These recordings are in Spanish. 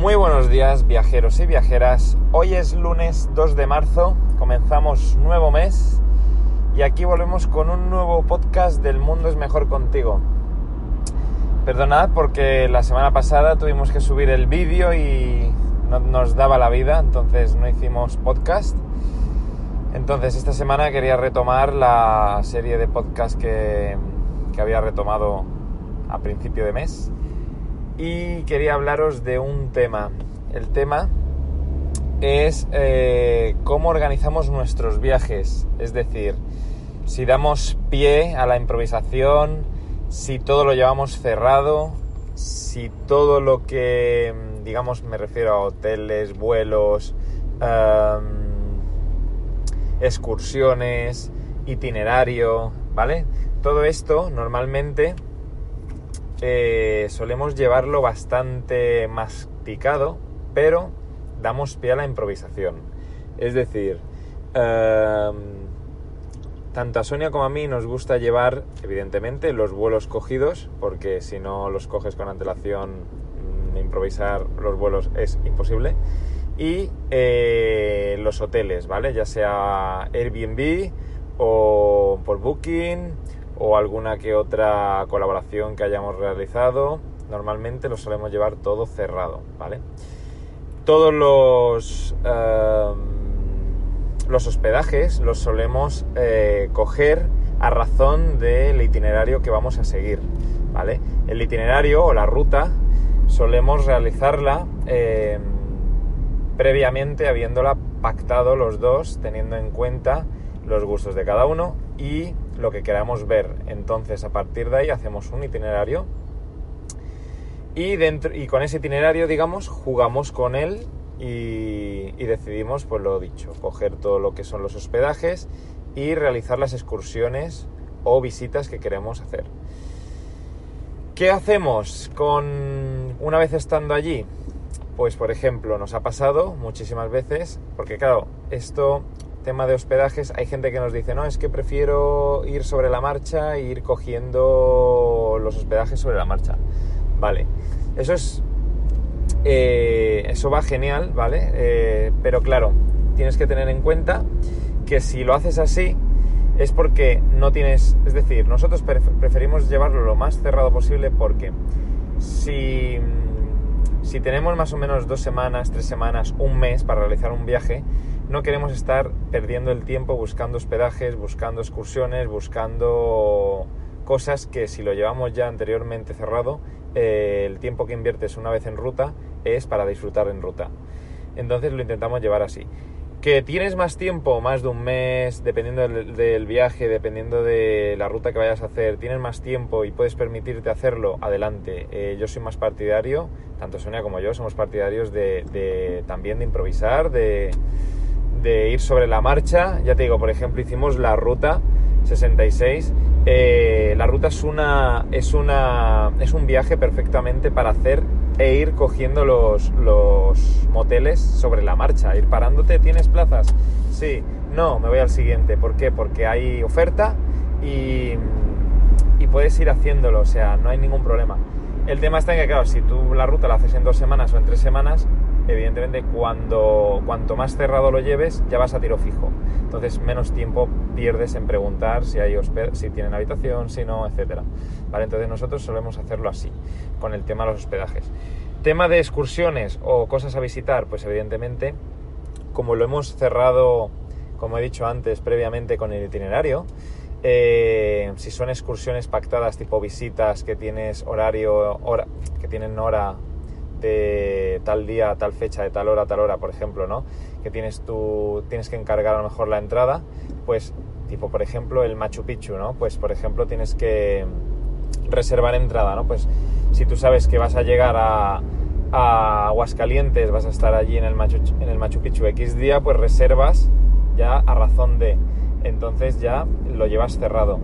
Muy buenos días viajeros y viajeras. Hoy es lunes 2 de marzo, comenzamos nuevo mes y aquí volvemos con un nuevo podcast del Mundo es mejor contigo. Perdonad porque la semana pasada tuvimos que subir el vídeo y no nos daba la vida, entonces no hicimos podcast. Entonces esta semana quería retomar la serie de podcast que, que había retomado a principio de mes y quería hablaros de un tema. El tema es eh, cómo organizamos nuestros viajes, es decir, si damos pie a la improvisación, si todo lo llevamos cerrado, si todo lo que, digamos, me refiero a hoteles, vuelos, excursiones, itinerario, ¿vale? Todo esto normalmente eh, solemos llevarlo bastante masticado, pero damos pie a la improvisación. Es decir, em, tanto a Sonia como a mí nos gusta llevar, evidentemente, los vuelos cogidos, porque si no los coges con antelación, mm, improvisar los vuelos es imposible. Y eh, los hoteles, ¿vale? Ya sea Airbnb o por Booking o alguna que otra colaboración que hayamos realizado, normalmente lo solemos llevar todo cerrado, ¿vale? Todos los, em, los hospedajes los solemos eh, coger a razón del itinerario que vamos a seguir, ¿vale? El itinerario o la ruta solemos realizarla em, previamente habiéndola pactado los dos, teniendo en cuenta los gustos de cada uno y lo que queramos ver. Entonces, a partir de ahí hacemos un itinerario y, dentro, y con ese itinerario, digamos, jugamos con él y, y, decidimos, pues lo dicho, coger todo lo que son los hospedajes y realizar las excursiones o visitas que queremos hacer. ¿Qué hacemos con una vez estando allí? Pues por ejemplo, nos ha pasado muchísimas veces, porque claro, esto tema de hospedajes, hay gente que nos dice, no, es que prefiero ir sobre la marcha e ir cogiendo los hospedajes sobre la marcha. Vale, eso es... Eh, eso va genial, ¿vale? Eh, pero claro, tienes que tener en cuenta que si lo haces así es porque no tienes... Es decir, nosotros preferimos llevarlo lo más cerrado posible porque si, si tenemos más o menos dos semanas, tres semanas, un mes para realizar un viaje, no queremos estar perdiendo el tiempo buscando hospedajes, buscando excursiones, buscando cosas que si lo llevamos ya anteriormente cerrado, eh, el tiempo que inviertes una vez en ruta es para disfrutar en ruta. Entonces lo intentamos llevar así. Que tienes más tiempo, más de un mes, dependiendo del, viaje, dependiendo de la ruta que vayas a hacer, tienes más tiempo y puedes permitirte hacerlo, adelante. Eh, yo soy más partidario, tanto Sonia como yo somos partidarios de también de improvisar, de, de ir sobre la marcha. Ya te digo, por ejemplo, hicimos la ruta 66. Eh, la ruta es una, es una es un viaje perfectamente para hacer e ir cogiendo los, los moteles sobre la marcha, ir parándote, ¿tienes plazas? Sí, no, me voy al siguiente. ¿Por qué? Porque hay oferta y, y puedes ir haciéndolo, o sea, no hay ningún problema. El tema está en que, claro, si tú la ruta la haces en dos semanas o en tres semanas, evidentemente cuando cuanto más cerrado lo lleves ya vas a tiro fijo. Entonces menos tiempo pierdes en preguntar si hay si tienen habitación si no etcétera. Vale entonces nosotros solemos hacerlo así con el tema de los hospedajes. Tema de excursiones o cosas a visitar pues evidentemente como lo hemos cerrado como he dicho antes previamente con el itinerario eh, si son excursiones pactadas tipo visitas que tienes horario hora que tienen hora de tal día, tal fecha, de tal hora, tal hora, por ejemplo, ¿no? Que tienes tú, tienes que encargar a lo mejor la entrada, pues tipo, por ejemplo, el Machu Picchu, ¿no? Pues, por ejemplo, tienes que reservar entrada, ¿no? Pues si tú sabes que vas a llegar a, a Aguascalientes, vas a estar allí en el, Machu, en el Machu Picchu X día, pues reservas ya a razón de. Entonces ya lo llevas cerrado.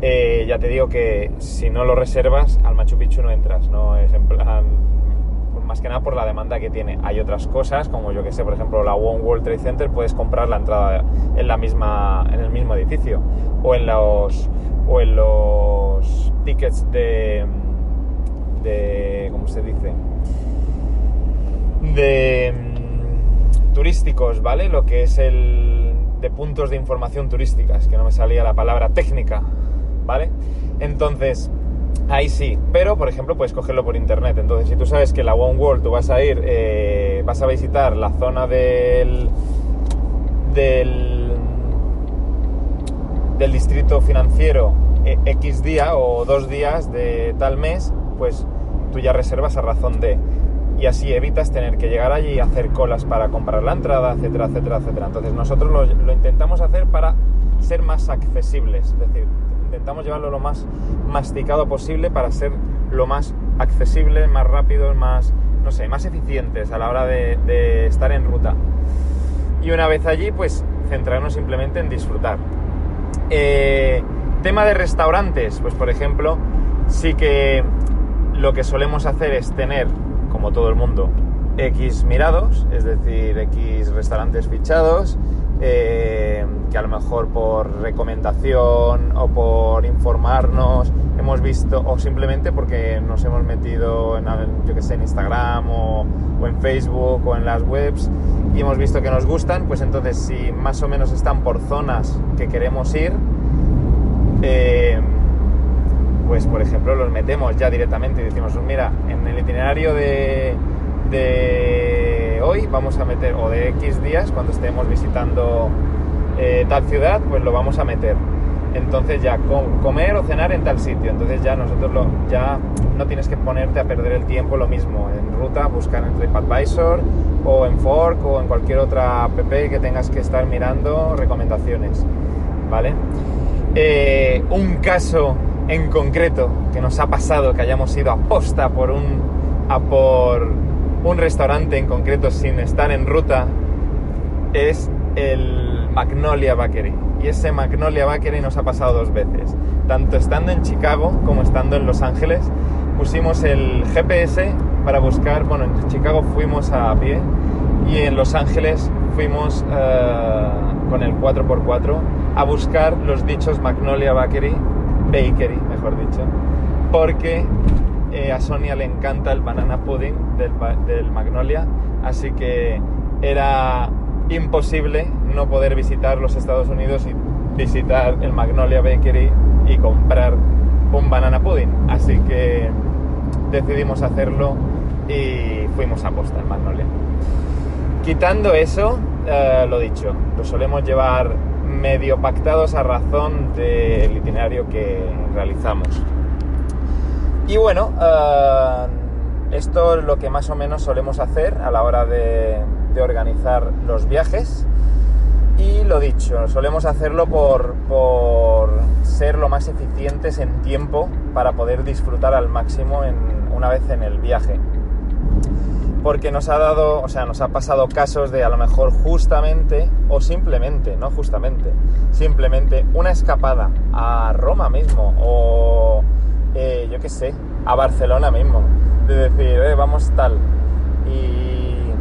Eh, ya te digo que si no lo reservas, al Machu Picchu no entras, no es en plan más que nada por la demanda que tiene. Hay otras cosas, como yo que sé, por ejemplo, la One World Trade Center, puedes comprar la entrada en la misma, en el mismo edificio, o en los, o en los tickets de, de, ¿cómo se dice? De mm, turísticos, ¿vale? Lo que es el de puntos de información turísticas, que no me salía la palabra técnica, ¿vale? Entonces, Ahí sí, pero por ejemplo puedes cogerlo por internet. Entonces, si tú sabes que la One World tú vas a ir, eh, vas a visitar la zona del, del, distrito financiero eh, X día o dos días de tal mes, pues tú ya reservas a razón de. Y así evitas tener que llegar allí y hacer colas para comprar la entrada, etcétera, etcétera, etcétera. Entonces nosotros lo, lo intentamos hacer para ser más accesibles. Es decir, intentamos llevarlo lo más masticado posible para ser lo más accesible, más rápido, más, no sé, más eficientes a la hora de, estar en ruta. Y una vez allí, pues centrarnos simplemente en disfrutar. Eh, tema de restaurantes, pues por ejemplo, sí que lo que solemos hacer es tener, como todo el mundo, X mirados, es decir, X restaurantes fichados, eh, que a lo mejor por recomendación o por informarnos hemos visto, o simplemente porque nos hemos metido en, yo que sé, en Instagram o, en Facebook o en las webs y hemos visto que nos gustan, pues entonces si más o menos están por zonas que queremos ir, eh, pues por ejemplo los metemos ya directamente y decimos, mira, en el itinerario de hoy vamos a meter, o de X días, cuando estemos visitando eh, tal ciudad, pues lo vamos a meter. Entonces ya comer o cenar en tal sitio. Entonces ya nosotros lo, ya no tienes que ponerte a perder el tiempo lo mismo en ruta, buscar en TripAdvisor o en Fork o en cualquier otra app que tengas que estar mirando recomendaciones. ¿Vale? Eh, un caso en concreto que nos ha pasado que hayamos ido a por un a por un restaurante en concreto sin estar en ruta es el Magnolia Bakery. Y ese Magnolia Bakery nos ha pasado dos veces. Tanto estando en Chicago como estando en Los Ángeles, pusimos el GPS para buscar, bueno, en Chicago fuimos a pie y en Los Ángeles fuimos eh, con el 4x4 a buscar los dichos Magnolia Bakery, Bakery, mejor dicho, porque Sonia le encanta el banana pudding del, Magnolia, así que era imposible no poder visitar los Estados Unidos y visitar el Magnolia Bakery y comprar un banana pudding. Así que decidimos hacerlo y fuimos a posta en Magnolia. Quitando eso, eh, lo dicho, lo solemos llevar medio pactados a razón del itinerario que realizamos. Y bueno, eh, esto es lo que más o menos solemos hacer a la hora de, organizar los viajes. Y lo dicho, solemos hacerlo por, ser lo más eficientes en tiempo para poder disfrutar al máximo en, una vez en el viaje. Porque nos ha dado, o sea, nos ha pasado casos de a lo mejor justamente o simplemente, no justamente, simplemente una escapada a Roma mismo o eh, yo qué sé, a Barcelona mismo. De decir, eh, vamos tal. Y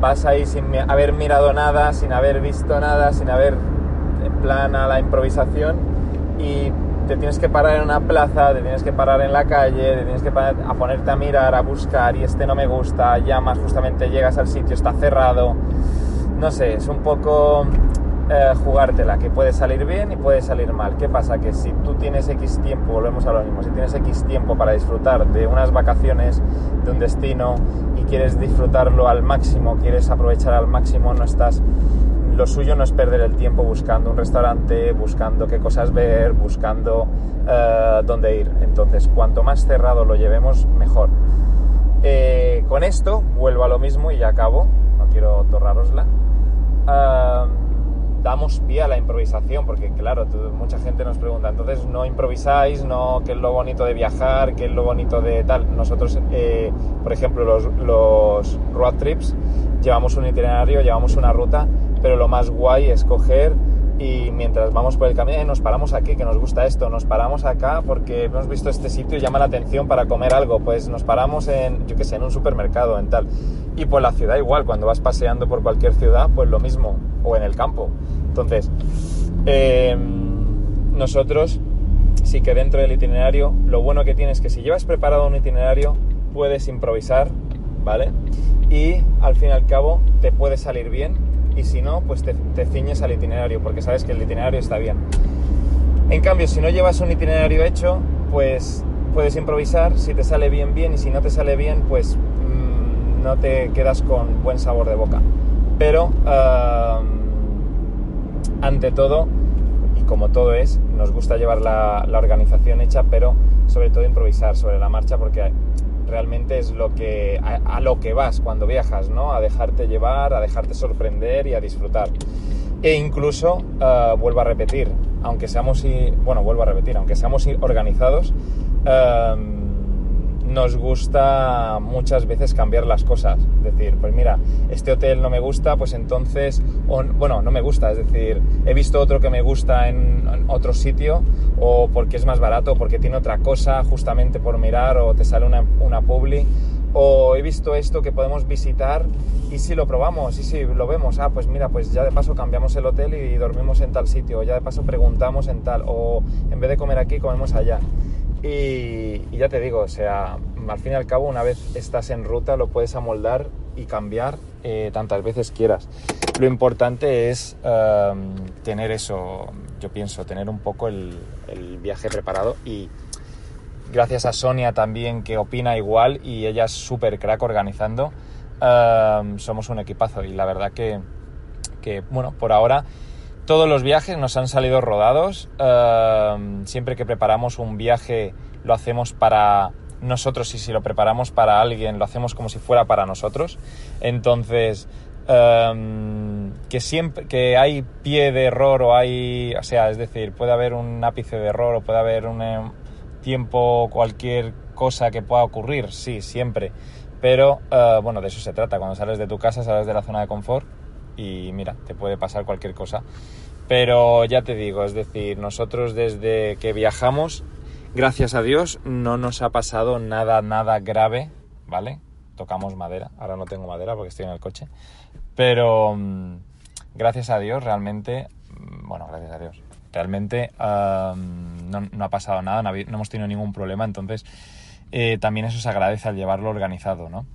vas ahí sin haber mirado nada, sin haber visto nada, sin haber en plan a la improvisación y te tienes que parar en una plaza, te tienes que parar en la calle, te tienes que parar a ponerte a mirar, a buscar y este no me gusta, llamas, justamente llegas al sitio, está cerrado. No sé, es un poco eh, jugártela, que puede salir bien y puede salir mal. ¿Qué pasa? Que si tú tienes X tiempo, volvemos a lo mismo, si tienes X tiempo para disfrutar de unas vacaciones, de un destino y quieres disfrutarlo al máximo, quieres aprovechar al máximo, no estás... Lo suyo no es perder el tiempo buscando un restaurante, buscando qué cosas ver, buscando eh, dónde ir. Entonces, cuanto más cerrado lo llevemos, mejor. Eh, con esto vuelvo a lo mismo y ya acabo, no quiero torrarosla damos pie a la improvisación, porque claro, mucha gente nos pregunta, entonces no improvisáis, no, ¿qué es lo bonito de viajar? ¿Qué es lo bonito de tal? Nosotros, eh, por ejemplo, los, los road trips, llevamos un itinerario, llevamos una ruta, pero lo más guay es coger y mientras vamos por el camino, eh, nos paramos aquí, que nos gusta esto, nos paramos acá porque hemos visto este sitio y llama la atención para comer algo, pues nos paramos en, yo que sé, en un supermercado, en tal. Y por la ciudad igual, cuando vas paseando por cualquier ciudad, pues lo mismo, o en el campo. Entonces, em, nosotros sí que dentro del itinerario, lo bueno que tienes es que si llevas preparado un itinerario, puedes improvisar, ¿vale? Y al fin y al cabo te puede salir bien y si no, pues te, ciñes al itinerario porque sabes que el itinerario está bien. En cambio, si no llevas un itinerario hecho, pues puedes improvisar, si te sale bien, bien, y si no te sale bien, pues mm, no te quedas con buen sabor de boca. Pero, ante todo, y como todo es, nos gusta llevar la, organización hecha, pero sobre todo improvisar sobre la marcha porque realmente es lo que, a, lo que vas cuando viajas, ¿no? A dejarte llevar, a dejarte sorprender y a disfrutar. E incluso, eh, vuelvo a repetir, aunque seamos, bueno, vuelvo a repetir, aunque seamos organizados, eh, nos gusta muchas veces cambiar las cosas. Es decir, pues mira, este hotel no me gusta, pues entonces, bueno, no me gusta, es decir, he visto otro que me gusta en, otro sitio, o porque es más barato, o porque tiene otra cosa justamente por mirar, o te sale una, una publi, o he visto esto que podemos visitar y si lo probamos, y si lo vemos, ah, pues mira, pues ya de paso cambiamos el hotel y dormimos en tal sitio, o ya de paso preguntamos en tal, o en vez de comer aquí, comemos allá. Y, ya te digo, o sea, al fin y al cabo, una vez estás en ruta, lo puedes amoldar y cambiar eh, tantas veces quieras. Lo importante es em, tener eso, yo pienso, tener un poco el, viaje preparado y gracias a Sonia también que opina igual y ella es súper crack organizando, em, somos un equipazo y la verdad que, que, bueno, por ahora todos los viajes nos han salido rodados. Ehm, siempre que preparamos un viaje lo hacemos para nosotros y si lo preparamos para alguien lo hacemos como si fuera para nosotros. Entonces, ehm, que siempre que hay pie de error o hay, o sea, es decir, puede haber un ápice de error o puede haber un eh, tiempo, cualquier cosa que pueda ocurrir, sí, siempre. Pero eh, bueno, de eso se trata. Cuando sales de tu casa, sales de la zona de confort y mira, te puede pasar cualquier cosa. Pero ya te digo, es decir, nosotros desde que viajamos, gracias a Dios, no nos ha pasado nada, nada grave, ¿vale? Tocamos madera, ahora no tengo madera porque estoy en el coche, pero mm, gracias a Dios, realmente, mm, bueno, gracias a Dios, realmente no, ha pasado nada, no, hemos tenido ningún problema, entonces eh, también eso se agradece al llevarlo organizado, ¿no?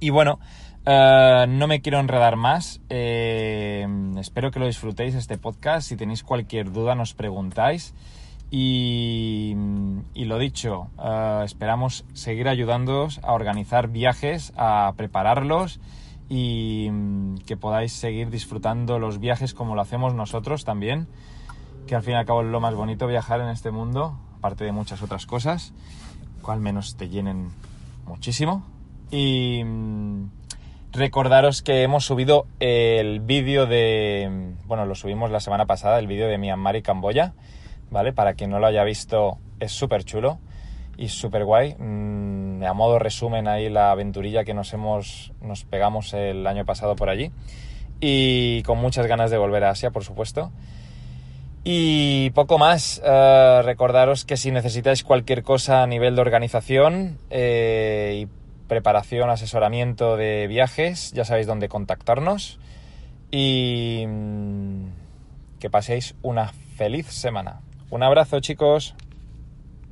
Y bueno, eh, no me quiero enredar más. Eh, espero que lo disfrutéis este podcast. Si tenéis cualquier duda nos preguntáis. Y, lo dicho, eh, esperamos seguir ayudándoos a organizar viajes, a prepararlos y mm, que podáis seguir disfrutando los viajes como lo hacemos nosotros también, que al fin y al cabo es lo más bonito viajar en este mundo, aparte de muchas otras cosas, cual menos te llenen muchísimo. Y mm, Recordaros que hemos subido el vídeo de, bueno, lo subimos la semana pasada, el vídeo de Myanmar y Camboya, ¿vale? Para quien no lo haya visto, es súper chulo y súper guay. Mm, a modo resumen ahí la aventurilla que nos hemos, nos pegamos el año pasado por allí y con muchas ganas de volver a Asia, por supuesto. Y poco más, eh, recordaros que si necesitáis cualquier cosa a nivel de organización eh, y preparación, asesoramiento de viajes, ya sabéis dónde contactarnos y mm, que paséis una feliz semana. Un abrazo chicos.